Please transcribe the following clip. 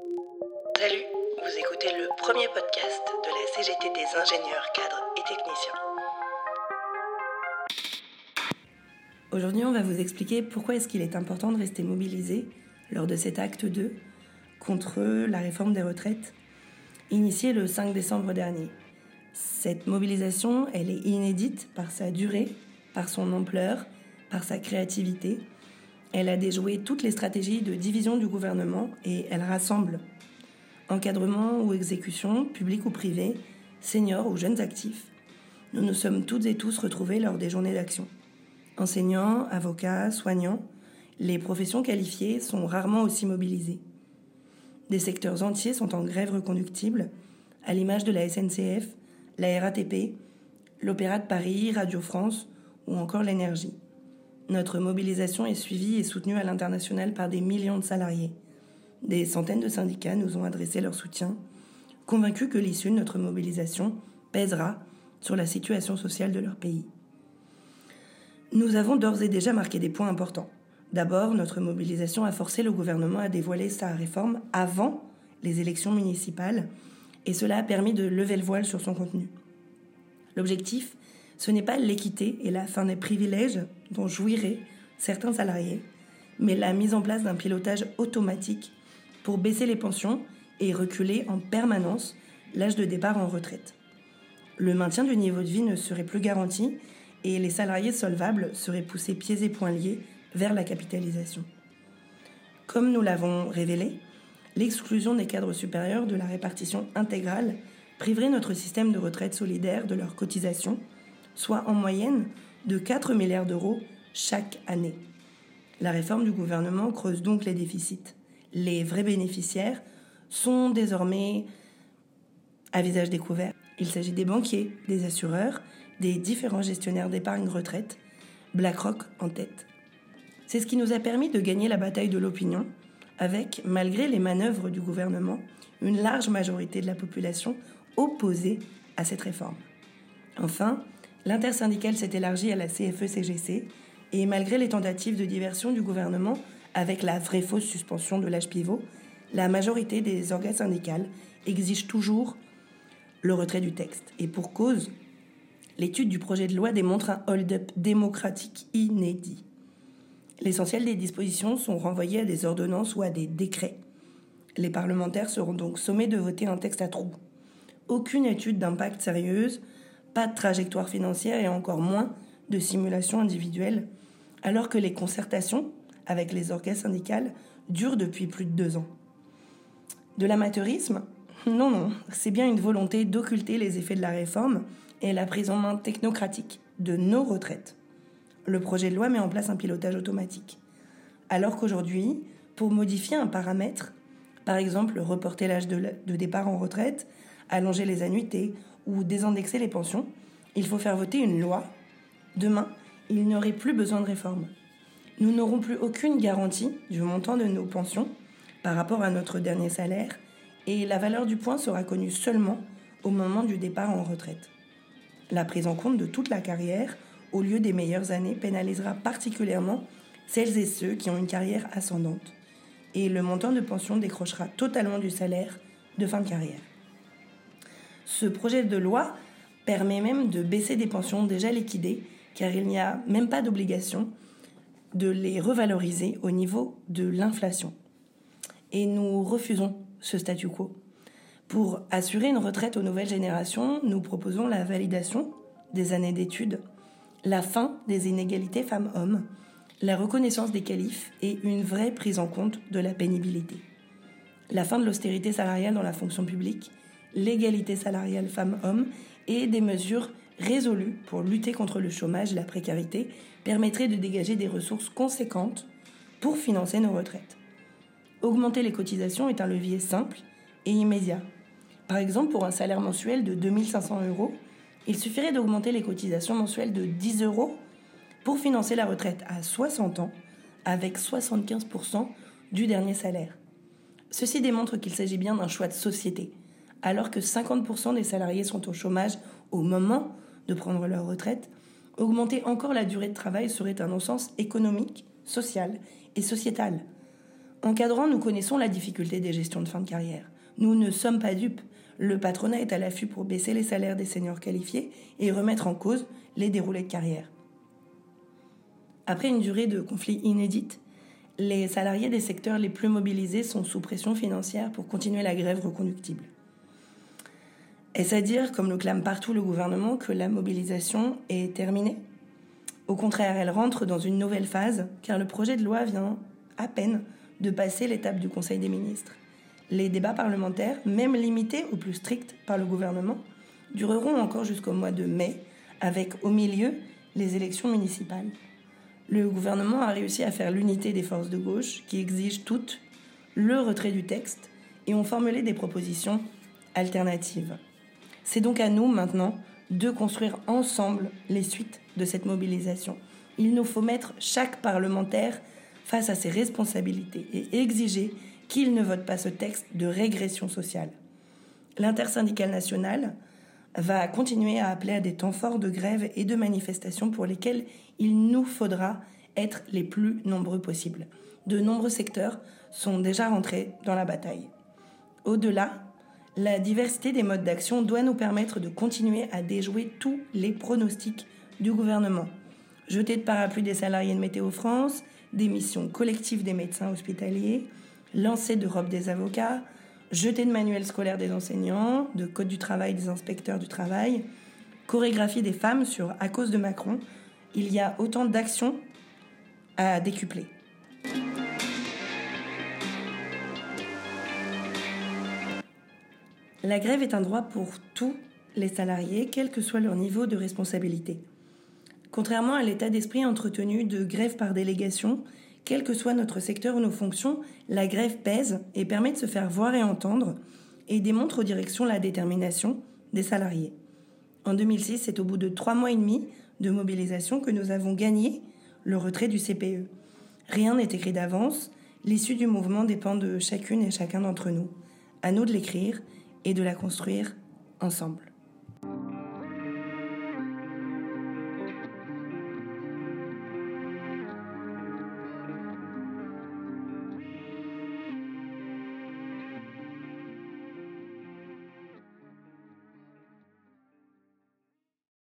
Salut, vous écoutez le premier podcast de la CGT des ingénieurs, cadres et techniciens. Aujourd'hui, on va vous expliquer pourquoi est-ce qu'il est important de rester mobilisé lors de cet acte 2 contre la réforme des retraites initiée le 5 décembre dernier. Cette mobilisation, elle est inédite par sa durée, par son ampleur, par sa créativité. Elle a déjoué toutes les stratégies de division du gouvernement et elle rassemble encadrement ou exécution, public ou privé, seniors ou jeunes actifs. Nous nous sommes toutes et tous retrouvés lors des journées d'action. Enseignants, avocats, soignants, les professions qualifiées sont rarement aussi mobilisées. Des secteurs entiers sont en grève reconductible, à l'image de la SNCF, la RATP, l'Opéra de Paris, Radio France ou encore l'énergie. Notre mobilisation est suivie et soutenue à l'international par des millions de salariés. Des centaines de syndicats nous ont adressé leur soutien, convaincus que l'issue de notre mobilisation pèsera sur la situation sociale de leur pays. Nous avons d'ores et déjà marqué des points importants. D'abord, notre mobilisation a forcé le gouvernement à dévoiler sa réforme avant les élections municipales, et cela a permis de lever le voile sur son contenu. L'objectif, ce n'est pas l'équité et la fin des privilèges dont jouiraient certains salariés, mais la mise en place d'un pilotage automatique pour baisser les pensions et reculer en permanence l'âge de départ en retraite. Le maintien du niveau de vie ne serait plus garanti et les salariés solvables seraient poussés pieds et poings liés vers la capitalisation. Comme nous l'avons révélé, l'exclusion des cadres supérieurs de la répartition intégrale priverait notre système de retraite solidaire de leurs cotisations, soit en moyenne de 4 milliards d'euros chaque année. La réforme du gouvernement creuse donc les déficits. Les vrais bénéficiaires sont désormais à visage découvert. Il s'agit des banquiers, des assureurs, des différents gestionnaires d'épargne retraite, BlackRock en tête. C'est ce qui nous a permis de gagner la bataille de l'opinion, avec, malgré les manœuvres du gouvernement, une large majorité de la population opposée à cette réforme. Enfin, l'intersyndicale s'est élargie à la CFE-CGC, e et malgré les tentatives de diversion du gouvernement avec la vraie fausse suspension de l'âge pivot, la majorité des organes syndicales exige toujours le retrait du texte. Et pour cause, l'étude du projet de loi démontre un hold-up démocratique inédit. L'essentiel des dispositions sont renvoyées à des ordonnances ou à des décrets. Les parlementaires seront donc sommés de voter un texte à trous. Aucune étude d'impact sérieuse, pas de trajectoire financière et encore moins de simulation individuelle, alors que les concertations avec les organes syndicales durent depuis plus de deux ans. De l'amateurisme Non, non, c'est bien une volonté d'occulter les effets de la réforme et la prise en main technocratique de nos retraites le projet de loi met en place un pilotage automatique. Alors qu'aujourd'hui, pour modifier un paramètre, par exemple reporter l'âge de, départ en retraite, allonger les annuités ou désindexer les pensions, il faut faire voter une loi. Demain, il n'y aurait plus besoin de réforme. Nous n'aurons plus aucune garantie du montant de nos pensions par rapport à notre dernier salaire et la valeur du point sera connue seulement au moment du départ en retraite. La prise en compte de toute la carrière au lieu des meilleures années, pénalisera particulièrement celles et ceux qui ont une carrière ascendante. Et le montant de pension décrochera totalement du salaire de fin de carrière. Ce projet de loi permet même de baisser des pensions déjà liquidées, car il n'y a même pas d'obligation de les revaloriser au niveau de l'inflation. Et nous refusons ce statu quo. Pour assurer une retraite aux nouvelles générations, nous proposons la validation des années d'études la fin des inégalités femmes-hommes, la reconnaissance des qualifs et une vraie prise en compte de la pénibilité. La fin de l'austérité salariale dans la fonction publique, l'égalité salariale femmes-hommes et des mesures résolues pour lutter contre le chômage et la précarité permettraient de dégager des ressources conséquentes pour financer nos retraites. Augmenter les cotisations est un levier simple et immédiat. Par exemple, pour un salaire mensuel de 2500 euros, il suffirait d'augmenter les cotisations mensuelles de 10 euros pour financer la retraite à 60 ans avec 75% du dernier salaire. Ceci démontre qu'il s'agit bien d'un choix de société. Alors que 50% des salariés sont au chômage au moment de prendre leur retraite, augmenter encore la durée de travail serait un non-sens économique, social et sociétal. Encadrant, nous connaissons la difficulté des gestions de fin de carrière. Nous ne sommes pas dupes. Le patronat est à l'affût pour baisser les salaires des seniors qualifiés et remettre en cause les déroulés de carrière. Après une durée de conflit inédite, les salariés des secteurs les plus mobilisés sont sous pression financière pour continuer la grève reconductible. Est-ce à dire, comme le clame partout le gouvernement, que la mobilisation est terminée? Au contraire, elle rentre dans une nouvelle phase, car le projet de loi vient à peine de passer l'étape du Conseil des ministres. Les débats parlementaires, même limités au plus strict par le gouvernement, dureront encore jusqu'au mois de mai, avec au milieu les élections municipales. Le gouvernement a réussi à faire l'unité des forces de gauche qui exigent toutes le retrait du texte et ont formulé des propositions alternatives. C'est donc à nous maintenant de construire ensemble les suites de cette mobilisation. Il nous faut mettre chaque parlementaire face à ses responsabilités et exiger qu'il ne vote pas ce texte de régression sociale. L'intersyndicale nationale va continuer à appeler à des temps forts de grève et de manifestations pour lesquels il nous faudra être les plus nombreux possibles. De nombreux secteurs sont déjà rentrés dans la bataille. Au-delà, la diversité des modes d'action doit nous permettre de continuer à déjouer tous les pronostics du gouvernement. Jeter de parapluie des salariés de Météo France, démission collective des médecins hospitaliers, lancer de robes des avocats, jeter de manuels scolaires des enseignants, de code du travail des inspecteurs du travail, chorégraphie des femmes sur à cause de Macron. Il y a autant d'actions à décupler. La grève est un droit pour tous les salariés, quel que soit leur niveau de responsabilité. Contrairement à l'état d'esprit entretenu de grève par délégation, quel que soit notre secteur ou nos fonctions, la grève pèse et permet de se faire voir et entendre et démontre aux directions la détermination des salariés. En 2006, c'est au bout de trois mois et demi de mobilisation que nous avons gagné le retrait du CPE. Rien n'est écrit d'avance, l'issue du mouvement dépend de chacune et chacun d'entre nous. À nous de l'écrire et de la construire ensemble.